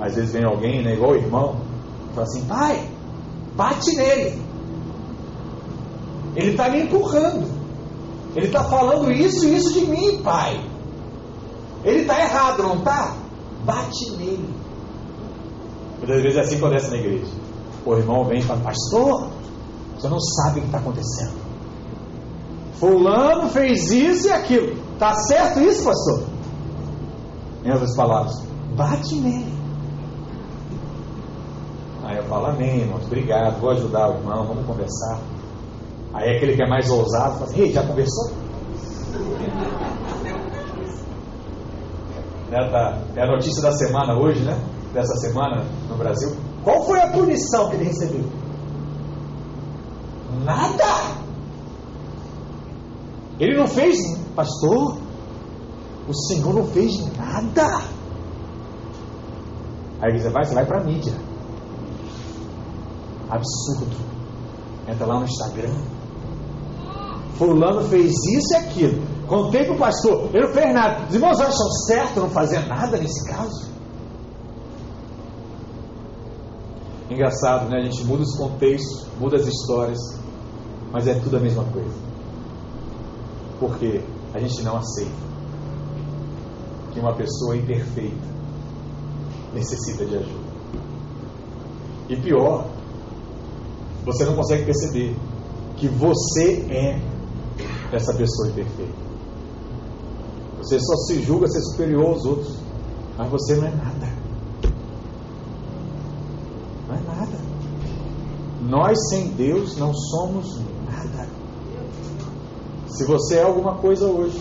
Às vezes vem alguém, né, igual o irmão, fala assim: pai, bate nele. Ele está me empurrando. Ele está falando isso e isso de mim, pai. Ele está errado, não está? Bate nele. Muitas vezes é assim que acontece na igreja. O irmão vem e fala, pastor, você não sabe o que está acontecendo. Fulano fez isso e aquilo. Está certo isso, pastor? Em outras palavras, bate nele. Aí eu falo, amém, irmãos, obrigado, vou ajudar o irmão, vamos conversar. Aí aquele que é mais ousado fala assim, ei, já conversou? É, tá, é a notícia da semana hoje, né? Dessa semana no Brasil. Qual foi a punição que ele recebeu? Nada! Ele não fez, pastor, o Senhor não fez nada. Aí você vai, você vai para a mídia. Absurdo. Entra lá no Instagram. Fulano fez isso e aquilo. Contei para o pastor, ele não fez nada. Os irmãos acham certo não fazer nada nesse caso? Engraçado, né? A gente muda os contextos, muda as histórias, mas é tudo a mesma coisa. Porque a gente não aceita que uma pessoa imperfeita necessita de ajuda. E pior, você não consegue perceber que você é essa pessoa imperfeita. Você só se julga ser superior aos outros, mas você não é nada. Não é nada. Nós sem Deus não somos nada. Se você é alguma coisa hoje,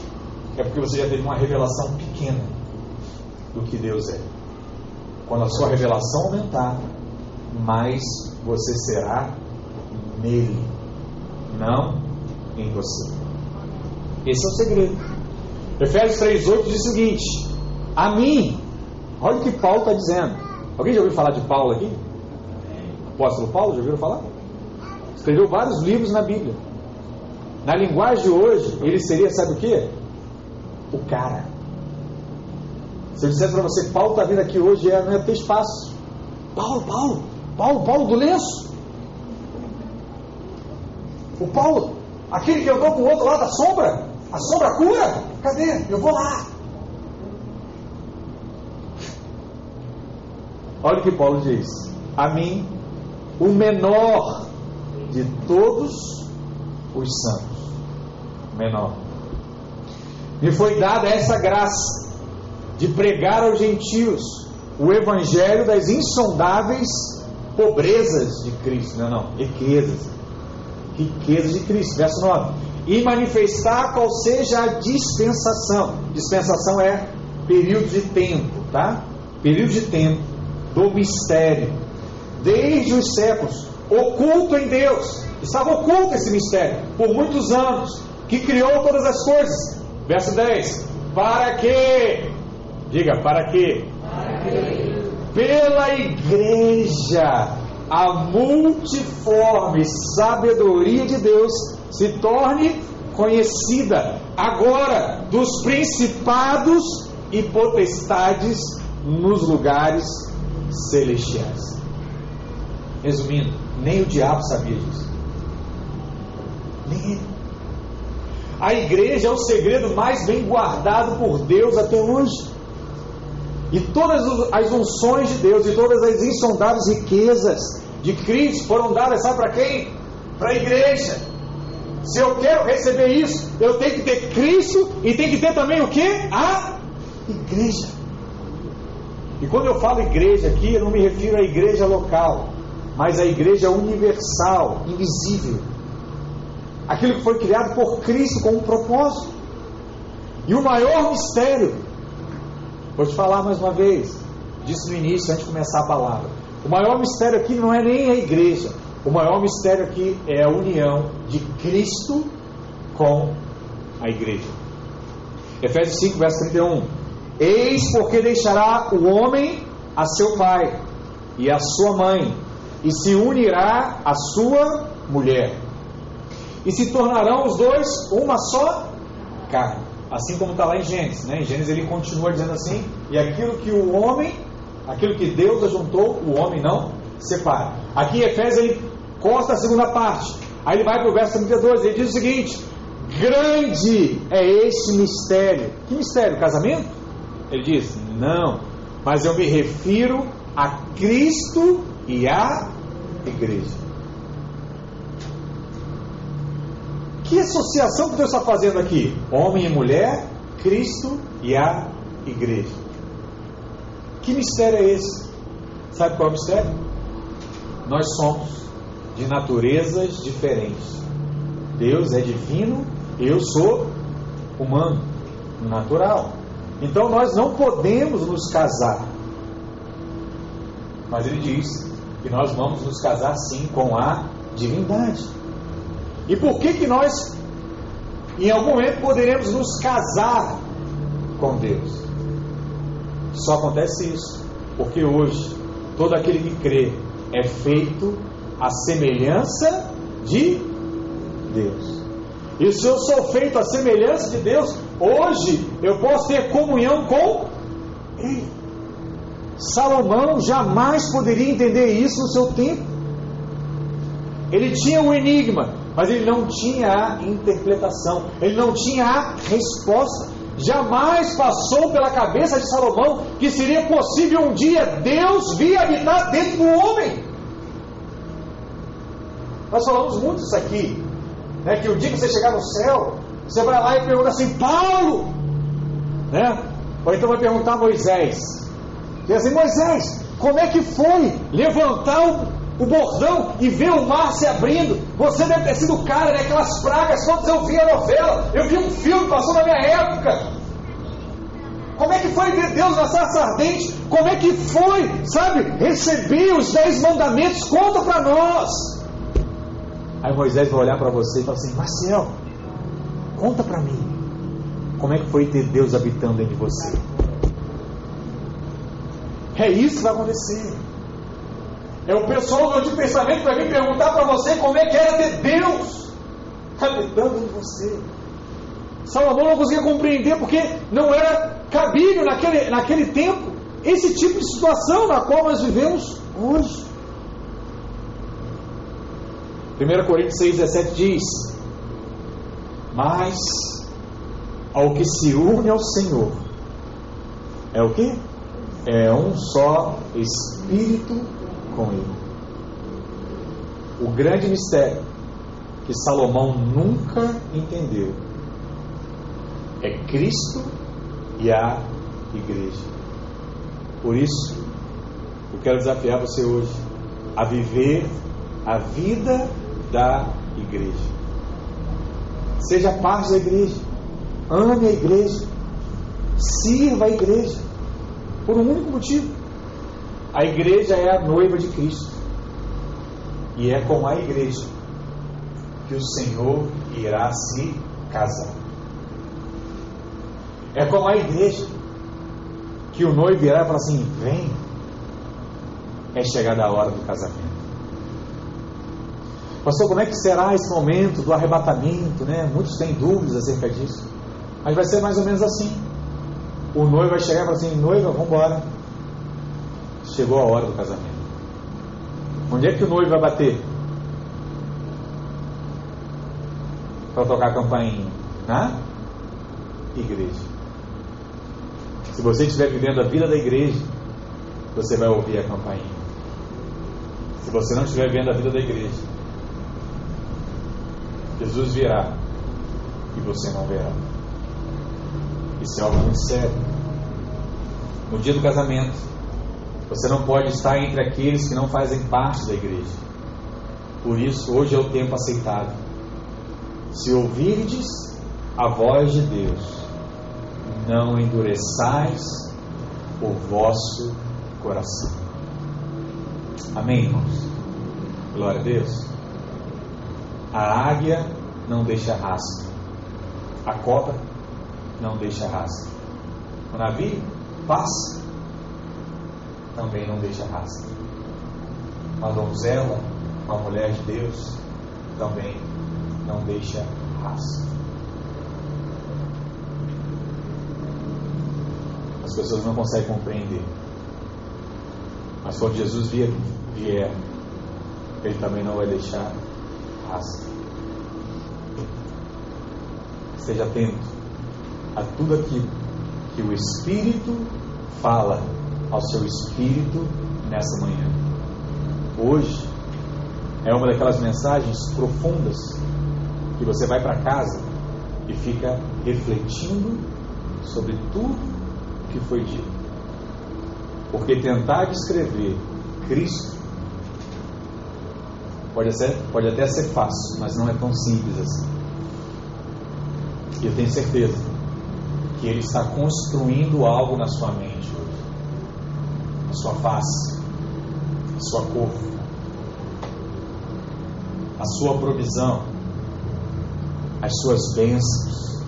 é porque você já teve uma revelação pequena do que Deus é. Quando a sua revelação aumentar, mais você será nele, não em você. Esse é o segredo. Efésios 3,8 diz o seguinte: A mim, olha o que Paulo está dizendo. Alguém já ouviu falar de Paulo aqui? Apóstolo Paulo, já ouviram falar? Escreveu vários livros na Bíblia. Na linguagem de hoje, ele seria, sabe o que? O cara. Se eu dissesse para você Paulo está vindo aqui hoje, é, não ia ter espaço. Paulo, Paulo, Paulo, Paulo do lenço. O Paulo, aquele que andou com o outro lá da sombra, a sombra cura? Cadê? Eu vou lá. Olha o que Paulo diz: A mim, o menor de todos os santos, menor, me foi dada essa graça de pregar aos gentios o evangelho das insondáveis pobrezas de Cristo. Não, não, riquezas. Riquezas de Cristo. Verso 9. E manifestar qual seja a dispensação. Dispensação é período de tempo, tá? Período de tempo do mistério. Desde os séculos, oculto em Deus. Estava oculto esse mistério por muitos anos. Que criou todas as coisas. Verso 10. Para que Diga, para quê? Pela igreja, a multiforme sabedoria de Deus se torne conhecida agora dos principados e potestades nos lugares celestiais. Resumindo, nem o diabo sabia disso. Nem ele. A igreja é o segredo mais bem guardado por Deus até hoje. E todas as unções de Deus e todas as insondáveis riquezas de Cristo foram dadas, sabe para quem? Para a igreja. Se eu quero receber isso, eu tenho que ter Cristo e tem que ter também o que? A igreja. E quando eu falo igreja aqui, eu não me refiro à igreja local, mas à igreja universal, invisível. Aquilo que foi criado por Cristo com um propósito. E o maior mistério, vou te falar mais uma vez, disse no início, antes de começar a palavra. O maior mistério aqui não é nem a igreja, o maior mistério aqui é a união de Cristo com a igreja. Efésios 5, verso 31. Eis porque deixará o homem a seu pai e a sua mãe, e se unirá à sua mulher, e se tornarão os dois uma só carne. Assim como está lá em Gênesis, né? Em Gênesis ele continua dizendo assim: e aquilo que o homem, aquilo que Deus ajuntou, o homem não separa. Aqui em Efésios ele Consta a segunda parte. Aí ele vai para o verso 32, ele diz o seguinte: Grande é este mistério. Que mistério? Casamento? Ele diz: Não, mas eu me refiro a Cristo e à igreja. Que associação que Deus está fazendo aqui? Homem e mulher, Cristo e a igreja. Que mistério é esse? Sabe qual é o mistério? Nós somos de naturezas diferentes. Deus é divino, eu sou humano, natural. Então nós não podemos nos casar. Mas ele diz que nós vamos nos casar sim com a divindade. E por que que nós em algum momento poderemos nos casar com Deus? Só acontece isso porque hoje todo aquele que crê é feito a semelhança de Deus. E se eu sou feito a semelhança de Deus, hoje eu posso ter comunhão com Ele. Salomão jamais poderia entender isso no seu tempo. Ele tinha um enigma, mas ele não tinha a interpretação, ele não tinha a resposta. Jamais passou pela cabeça de Salomão que seria possível um dia Deus vir habitar dentro do homem. Nós falamos muito isso aqui. Né, que o dia que você chegar no céu, você vai lá e pergunta assim, Paulo! Né? Ou então vai perguntar a Moisés. Diz assim, Moisés, como é que foi levantar o, o bordão e ver o mar se abrindo? Você deve ter sido o cara, né? Aquelas pragas, todas eu vi a novela, eu vi um filme, passou na minha época. Como é que foi ver Deus na sarça ardente? Como é que foi, sabe, receber os dez mandamentos? Conta para nós. Aí Moisés vai olhar para você e falar assim: Marcel, conta para mim, como é que foi ter Deus habitando dentro de você? É isso que vai acontecer. É o pessoal do pensamento vai vir perguntar para você como é que era ter Deus habitando em você. Salomão não conseguia compreender porque não era cabível naquele, naquele tempo esse tipo de situação na qual nós vivemos hoje. 1 Coríntios 6,17 diz: Mas ao que se une ao Senhor, é o que? É um só Espírito com Ele. O grande mistério que Salomão nunca entendeu é Cristo e a igreja. Por isso, eu quero desafiar você hoje a viver a vida da igreja. Seja parte da igreja. Ame a igreja. Sirva a igreja. Por um único motivo. A igreja é a noiva de Cristo. E é com a igreja que o Senhor irá se casar. É com a igreja que o noivo irá falar assim: vem, é chegada a hora do casamento. Pastor, como é que será esse momento do arrebatamento? Né? Muitos têm dúvidas acerca disso. Mas vai ser mais ou menos assim. O noivo vai chegar e falar assim: noiva, vamos embora. Chegou a hora do casamento. Onde é que o noivo vai bater? Para tocar a campainha? Na igreja. Se você estiver vivendo a vida da igreja, você vai ouvir a campainha. Se você não estiver vivendo a vida da igreja, Jesus virá e você não verá. Isso é algo muito sério. No dia do casamento, você não pode estar entre aqueles que não fazem parte da igreja. Por isso, hoje é o tempo aceitável. Se ouvirdes a voz de Deus, não endureçais o vosso coração. Amém, irmãos? Glória a Deus. A águia não deixa rastro. A cobra não deixa rastro. O navio passa, também não deixa rastro. Uma donzela, uma mulher de Deus, também não deixa rastro. As pessoas não conseguem compreender. Mas quando Jesus vier, vier Ele também não vai deixar rastro. Esteja atento a tudo aquilo que o Espírito fala ao seu espírito nessa manhã. Hoje é uma daquelas mensagens profundas que você vai para casa e fica refletindo sobre tudo que foi dito. Porque tentar descrever Cristo pode, ser, pode até ser fácil, mas não é tão simples assim. E eu tenho certeza que Ele está construindo algo na sua mente hoje, na sua face, na sua cor, a sua provisão, as suas bênçãos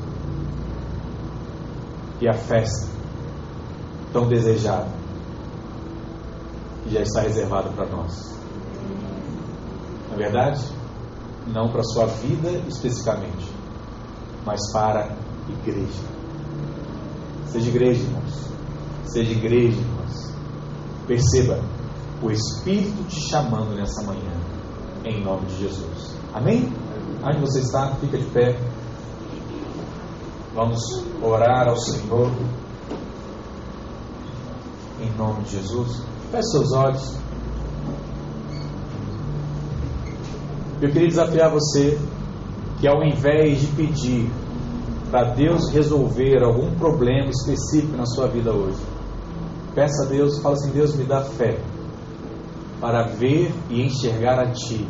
e a festa tão desejada que já está reservada para nós. Verdade, não para a sua vida especificamente, mas para a igreja. Seja igreja, irmãos. Seja igreja, irmãos. Perceba o Espírito te chamando nessa manhã, em nome de Jesus. Amém? Onde você está, fica de pé. Vamos orar ao Senhor. Em nome de Jesus. Feche seus olhos. Eu queria desafiar você que ao invés de pedir para Deus resolver algum problema específico na sua vida hoje, peça a Deus, fala assim: Deus me dá fé para ver e enxergar a Ti,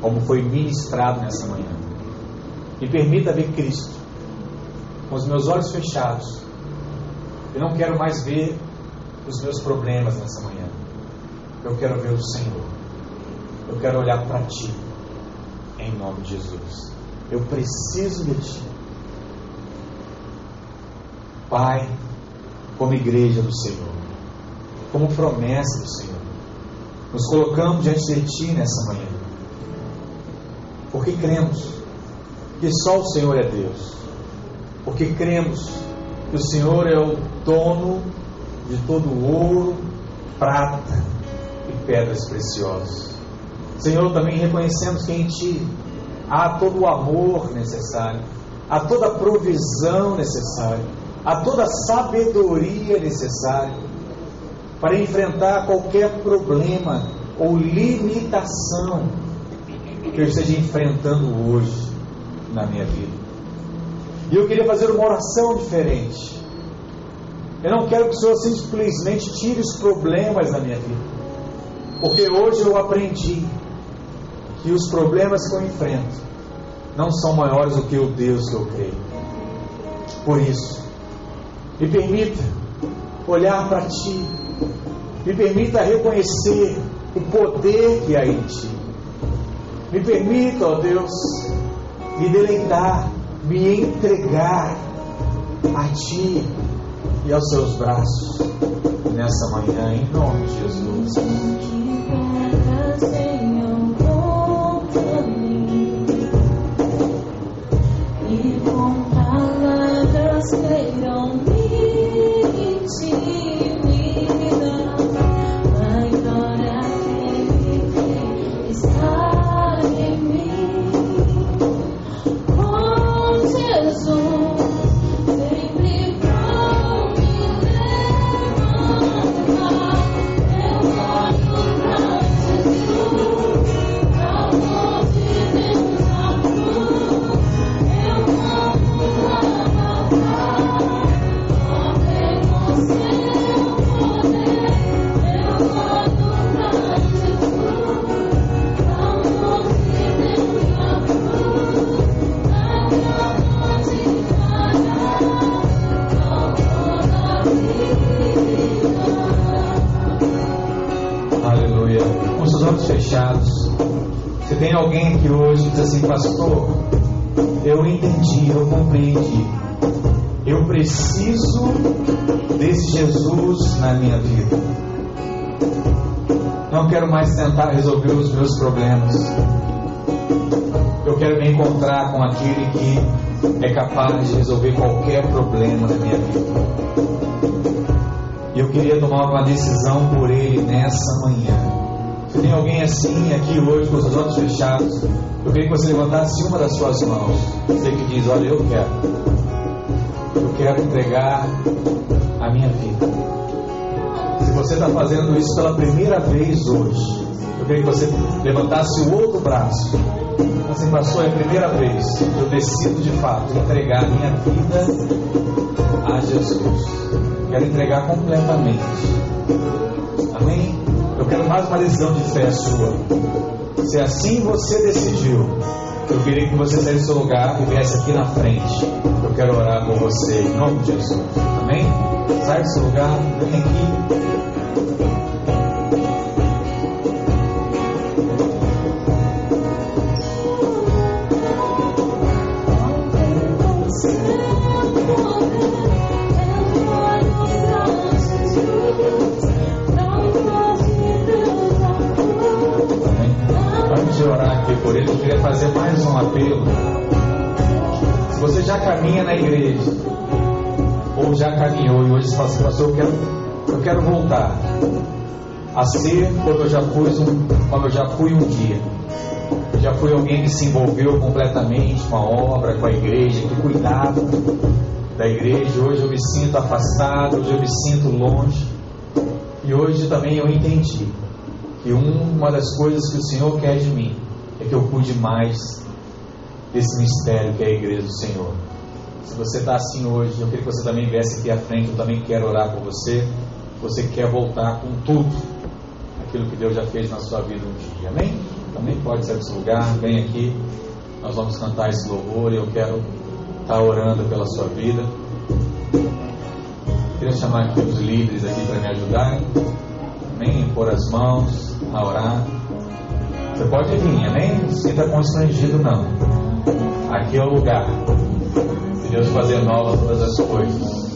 como foi ministrado nessa manhã. Me permita ver Cristo com os meus olhos fechados. Eu não quero mais ver os meus problemas nessa manhã. Eu quero ver o Senhor. Eu quero olhar para Ti, em nome de Jesus. Eu preciso de Ti. Pai, como igreja do Senhor, como promessa do Senhor, nos colocamos diante de Ti nessa manhã, porque cremos que só o Senhor é Deus, porque cremos que o Senhor é o dono de todo ouro, prata e pedras preciosas. Senhor, também reconhecemos que em Ti há todo o amor necessário, há toda a provisão necessária a toda a sabedoria necessária para enfrentar qualquer problema ou limitação que eu esteja enfrentando hoje na minha vida. E eu queria fazer uma oração diferente. Eu não quero que o Senhor simplesmente tire os problemas da minha vida. Porque hoje eu aprendi que os problemas que eu enfrento não são maiores do que o Deus que eu creio. Por isso, me permita olhar para Ti. Me permita reconhecer o poder que há em Ti. Me permita, ó Deus, me deleitar, me entregar a Ti e aos Seus braços nessa manhã, em nome de Jesus. Stay on mais tentar resolver os meus problemas. Eu quero me encontrar com aquele que é capaz de resolver qualquer problema da minha vida. E eu queria tomar uma decisão por ele nessa manhã. Se tem alguém assim aqui hoje com os olhos fechados, eu queria que você levantasse uma das suas mãos. Você que diz: Olha, eu quero. Eu quero entregar a minha vida. Você está fazendo isso pela primeira vez hoje, eu queria que você levantasse o outro braço. Assim, pastor, é a primeira vez que eu decido de fato entregar minha vida a Jesus quero entregar completamente. Amém? Eu quero mais uma lição de fé sua. Se assim você decidiu, eu queria que você saísse do seu lugar e viesse aqui na frente. Eu quero orar por você em nome de Jesus. Amém? Sai do seu lugar, vem aqui. E fala assim, pastor, eu quero, eu quero voltar a ser como eu já fui um, como eu já fui um dia. Já fui alguém que se envolveu completamente com a obra, com a igreja, que cuidava da igreja. Hoje eu me sinto afastado, hoje eu me sinto longe. E hoje também eu entendi que uma das coisas que o Senhor quer de mim é que eu cuide mais desse mistério que é a igreja do Senhor. Se você está assim hoje, eu queria que você também viesse aqui à frente, eu também quero orar por você. Você quer voltar com tudo aquilo que Deus já fez na sua vida um dia. Amém? Também pode ser desse lugar, vem aqui. Nós vamos cantar esse louvor e eu quero estar tá orando pela sua vida. Queria chamar aqui os líderes aqui para me ajudarem. Amém? Pôr as mãos, a orar. Você pode vir, amém? Não se sinta constrangido, não. Aqui é o lugar. Deus fazer nova todas as coisas.